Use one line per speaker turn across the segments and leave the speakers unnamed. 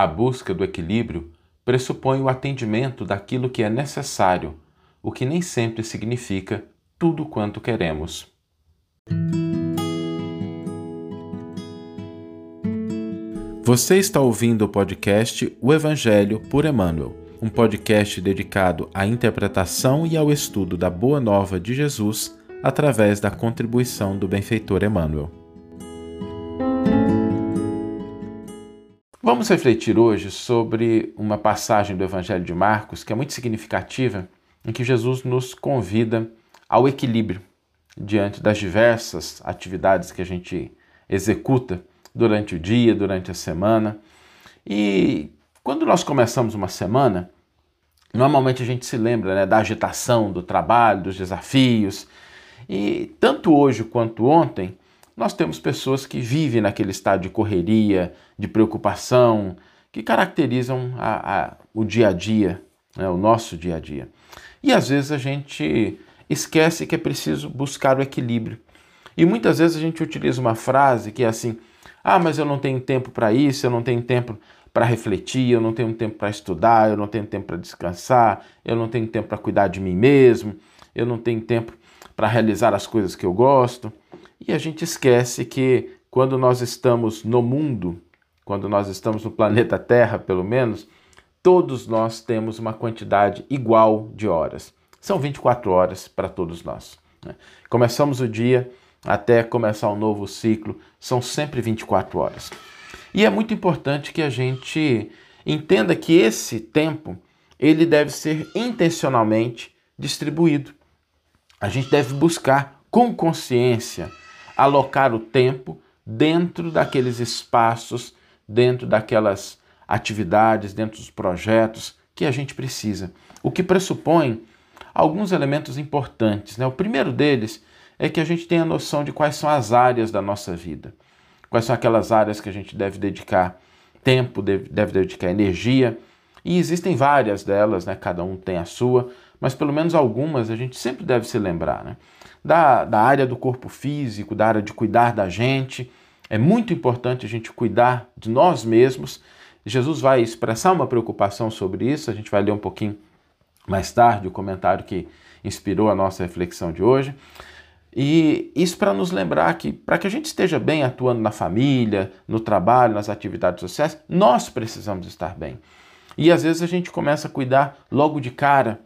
A busca do equilíbrio pressupõe o atendimento daquilo que é necessário, o que nem sempre significa tudo quanto queremos. Você está ouvindo o podcast O Evangelho por Emmanuel, um podcast dedicado à interpretação e ao estudo da Boa Nova de Jesus através da contribuição do benfeitor Emmanuel. Vamos refletir hoje sobre uma passagem do Evangelho de Marcos que é muito significativa, em que Jesus nos convida ao equilíbrio diante das diversas atividades que a gente executa durante o dia, durante a semana. E quando nós começamos uma semana, normalmente a gente se lembra né, da agitação, do trabalho, dos desafios. E tanto hoje quanto ontem, nós temos pessoas que vivem naquele estado de correria, de preocupação, que caracterizam a, a, o dia a dia, né, o nosso dia a dia. E às vezes a gente esquece que é preciso buscar o equilíbrio. E muitas vezes a gente utiliza uma frase que é assim: ah, mas eu não tenho tempo para isso, eu não tenho tempo para refletir, eu não tenho tempo para estudar, eu não tenho tempo para descansar, eu não tenho tempo para cuidar de mim mesmo, eu não tenho tempo para realizar as coisas que eu gosto. E a gente esquece que quando nós estamos no mundo, quando nós estamos no planeta Terra, pelo menos, todos nós temos uma quantidade igual de horas. São 24 horas para todos nós. Né? Começamos o dia até começar um novo ciclo, são sempre 24 horas. E é muito importante que a gente entenda que esse tempo ele deve ser intencionalmente distribuído. A gente deve buscar com consciência alocar o tempo dentro daqueles espaços, dentro daquelas atividades, dentro dos projetos que a gente precisa. O que pressupõe alguns elementos importantes. Né? O primeiro deles é que a gente tenha noção de quais são as áreas da nossa vida, quais são aquelas áreas que a gente deve dedicar tempo, deve, deve dedicar energia. E existem várias delas, né? cada um tem a sua, mas pelo menos algumas a gente sempre deve se lembrar. Né? da, da área do corpo físico, da área de cuidar da gente. É muito importante a gente cuidar de nós mesmos. Jesus vai expressar uma preocupação sobre isso, a gente vai ler um pouquinho mais tarde o comentário que inspirou a nossa reflexão de hoje. E isso para nos lembrar que, para que a gente esteja bem atuando na família, no trabalho, nas atividades sociais, nós precisamos estar bem. E às vezes a gente começa a cuidar logo de cara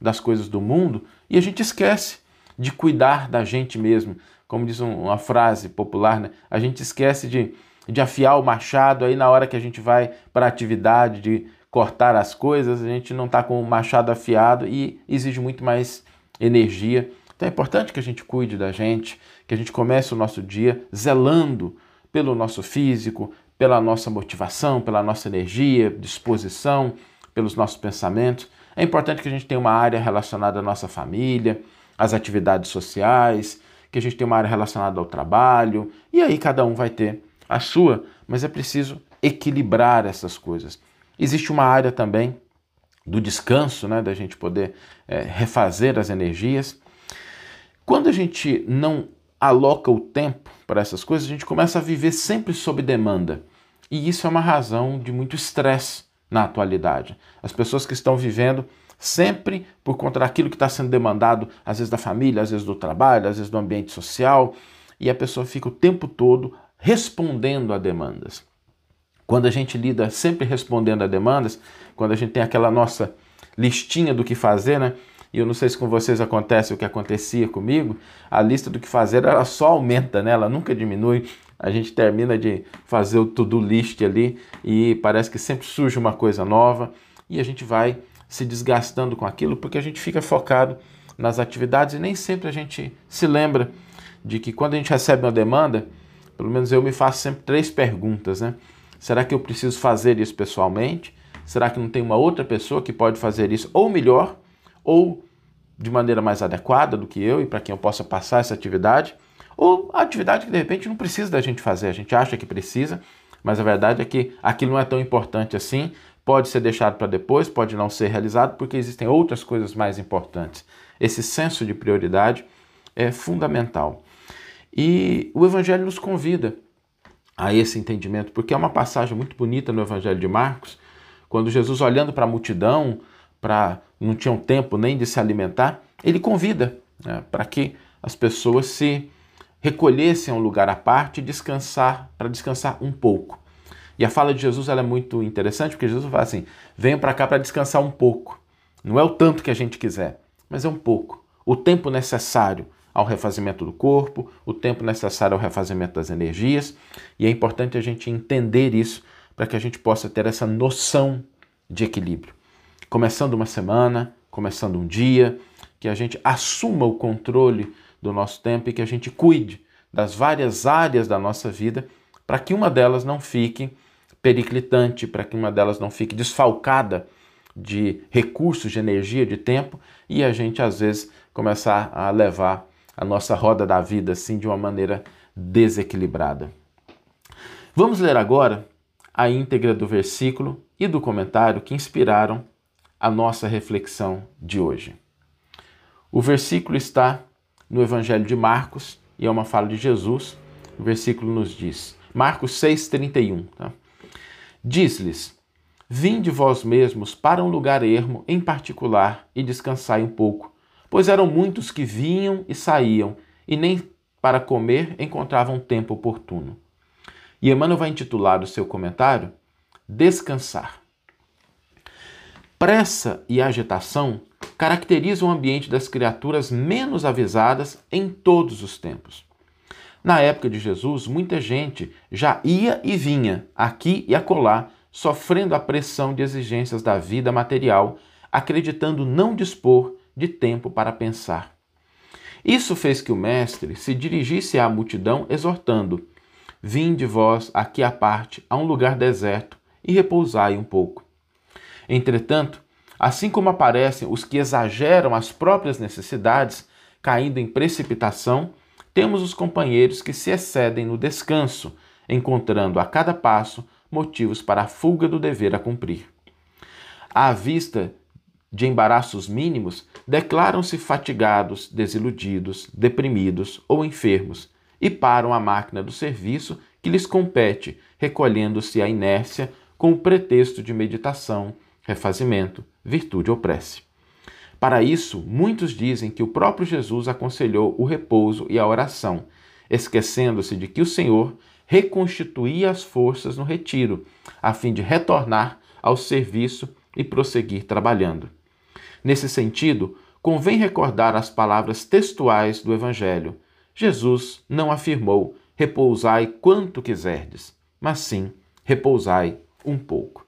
das coisas do mundo e a gente esquece de cuidar da gente mesmo. Como diz uma frase popular, né? a gente esquece de, de afiar o machado, aí na hora que a gente vai para a atividade de cortar as coisas, a gente não está com o machado afiado e exige muito mais energia. Então é importante que a gente cuide da gente, que a gente comece o nosso dia zelando pelo nosso físico, pela nossa motivação, pela nossa energia, disposição, pelos nossos pensamentos. É importante que a gente tenha uma área relacionada à nossa família, as atividades sociais, que a gente tem uma área relacionada ao trabalho, e aí cada um vai ter a sua, mas é preciso equilibrar essas coisas. Existe uma área também do descanso, né, da gente poder é, refazer as energias. Quando a gente não aloca o tempo para essas coisas, a gente começa a viver sempre sob demanda. E isso é uma razão de muito estresse na atualidade. As pessoas que estão vivendo sempre por conta daquilo que está sendo demandado, às vezes da família, às vezes do trabalho, às vezes do ambiente social, e a pessoa fica o tempo todo respondendo a demandas. Quando a gente lida sempre respondendo a demandas, quando a gente tem aquela nossa listinha do que fazer, né? E eu não sei se com vocês acontece o que acontecia comigo, a lista do que fazer ela só aumenta, né? Ela nunca diminui. A gente termina de fazer o to-do list ali e parece que sempre surge uma coisa nova e a gente vai se desgastando com aquilo, porque a gente fica focado nas atividades e nem sempre a gente se lembra de que quando a gente recebe uma demanda, pelo menos eu me faço sempre três perguntas, né? Será que eu preciso fazer isso pessoalmente? Será que não tem uma outra pessoa que pode fazer isso ou melhor, ou de maneira mais adequada do que eu e para quem eu possa passar essa atividade? Ou atividade que de repente não precisa da gente fazer, a gente acha que precisa, mas a verdade é que aquilo não é tão importante assim, pode ser deixado para depois, pode não ser realizado, porque existem outras coisas mais importantes. Esse senso de prioridade é fundamental. E o Evangelho nos convida a esse entendimento, porque é uma passagem muito bonita no Evangelho de Marcos, quando Jesus, olhando para a multidão, para não tinham tempo nem de se alimentar, ele convida né, para que as pessoas se recolhessem a um lugar à parte e descansar, para descansar um pouco. E a fala de Jesus é muito interessante, porque Jesus fala assim: venham para cá para descansar um pouco. Não é o tanto que a gente quiser, mas é um pouco. O tempo necessário ao refazimento do corpo, o tempo necessário ao refazimento das energias, e é importante a gente entender isso para que a gente possa ter essa noção de equilíbrio. Começando uma semana, começando um dia, que a gente assuma o controle do nosso tempo e que a gente cuide das várias áreas da nossa vida para que uma delas não fique periclitante, para que uma delas não fique desfalcada de recursos, de energia, de tempo e a gente às vezes começar a levar a nossa roda da vida assim de uma maneira desequilibrada. Vamos ler agora a íntegra do versículo e do comentário que inspiraram a nossa reflexão de hoje. O versículo está no Evangelho de Marcos e é uma fala de Jesus. O versículo nos diz, Marcos 6,31. Tá? Diz-lhes: Vinde vós mesmos para um lugar ermo em particular e descansai um pouco, pois eram muitos que vinham e saíam, e nem para comer encontravam tempo oportuno. E Emmanuel vai intitular o seu comentário Descansar. Pressa e agitação caracterizam o ambiente das criaturas menos avisadas em todos os tempos. Na época de Jesus, muita gente já ia e vinha, aqui e acolá, sofrendo a pressão de exigências da vida material, acreditando não dispor de tempo para pensar. Isso fez que o Mestre se dirigisse à multidão, exortando: Vinde vós aqui à parte, a um lugar deserto, e repousai um pouco. Entretanto, assim como aparecem os que exageram as próprias necessidades, caindo em precipitação, temos os companheiros que se excedem no descanso, encontrando a cada passo motivos para a fuga do dever a cumprir. À vista de embaraços mínimos, declaram-se fatigados, desiludidos, deprimidos ou enfermos e param a máquina do serviço que lhes compete, recolhendo-se à inércia com o pretexto de meditação, refazimento, virtude ou prece. Para isso, muitos dizem que o próprio Jesus aconselhou o repouso e a oração, esquecendo-se de que o Senhor reconstituía as forças no retiro, a fim de retornar ao serviço e prosseguir trabalhando. Nesse sentido, convém recordar as palavras textuais do Evangelho. Jesus não afirmou: repousai quanto quiserdes, mas sim repousai um pouco.